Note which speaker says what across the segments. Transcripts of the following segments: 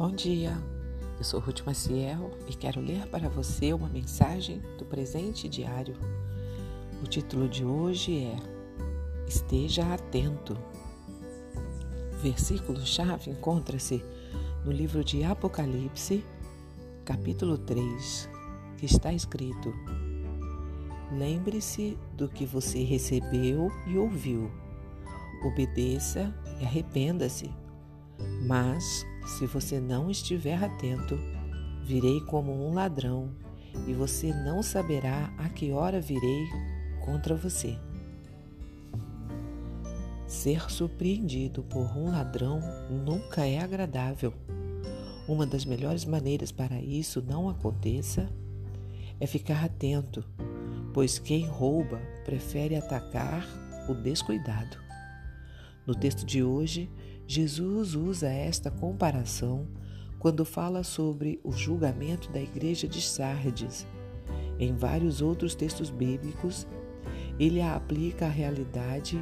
Speaker 1: Bom dia, eu sou Ruth Maciel e quero ler para você uma mensagem do presente diário. O título de hoje é Esteja Atento. O versículo-chave encontra-se no livro de Apocalipse, capítulo 3, que está escrito: Lembre-se do que você recebeu e ouviu. Obedeça e arrependa-se. Mas, se você não estiver atento, virei como um ladrão e você não saberá a que hora virei contra você. Ser surpreendido por um ladrão nunca é agradável. Uma das melhores maneiras para isso não aconteça é ficar atento, pois quem rouba prefere atacar o descuidado. No texto de hoje, Jesus usa esta comparação quando fala sobre o julgamento da igreja de Sardes. Em vários outros textos bíblicos, ele a aplica à realidade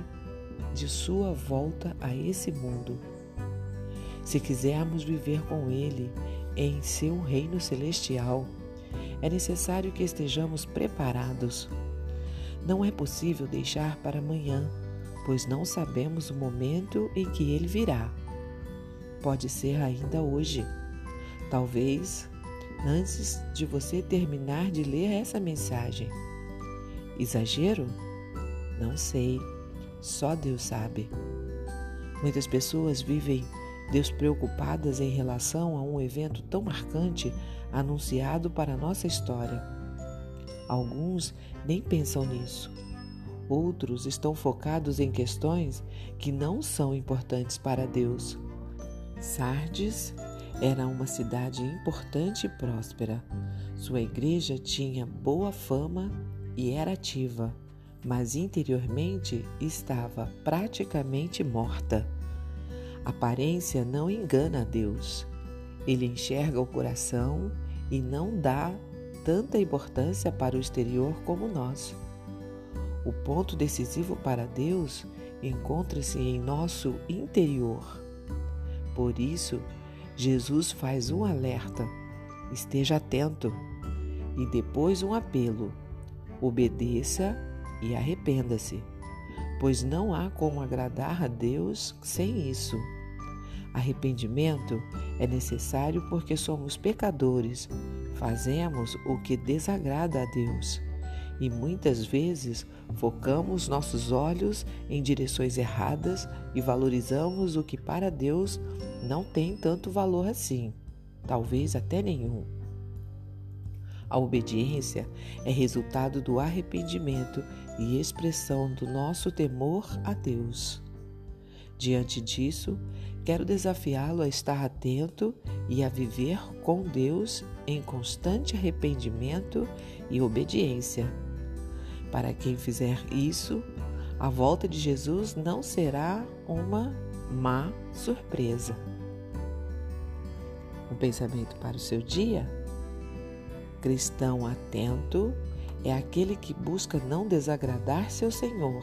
Speaker 1: de sua volta a esse mundo. Se quisermos viver com ele em seu reino celestial, é necessário que estejamos preparados. Não é possível deixar para amanhã pois não sabemos o momento em que ele virá. Pode ser ainda hoje. Talvez antes de você terminar de ler essa mensagem. Exagero? Não sei. Só Deus sabe. Muitas pessoas vivem despreocupadas em relação a um evento tão marcante anunciado para a nossa história. Alguns nem pensam nisso Outros estão focados em questões que não são importantes para Deus. Sardes era uma cidade importante e próspera. Sua igreja tinha boa fama e era ativa, mas interiormente estava praticamente morta. Aparência não engana a Deus. Ele enxerga o coração e não dá tanta importância para o exterior como nós. O ponto decisivo para Deus encontra-se em nosso interior. Por isso, Jesus faz um alerta: esteja atento, e depois um apelo: obedeça e arrependa-se, pois não há como agradar a Deus sem isso. Arrependimento é necessário porque somos pecadores, fazemos o que desagrada a Deus e muitas vezes focamos nossos olhos em direções erradas e valorizamos o que para Deus não tem tanto valor assim, talvez até nenhum. A obediência é resultado do arrependimento e expressão do nosso temor a Deus. Diante disso, quero desafiá-lo a estar atento e a viver com Deus em constante arrependimento e obediência para quem fizer isso, a volta de Jesus não será uma má surpresa. Um pensamento para o seu dia? Cristão atento é aquele que busca não desagradar seu Senhor,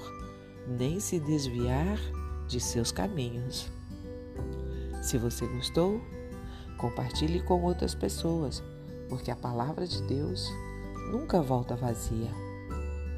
Speaker 1: nem se desviar de seus caminhos. Se você gostou, compartilhe com outras pessoas, porque a palavra de Deus nunca volta vazia.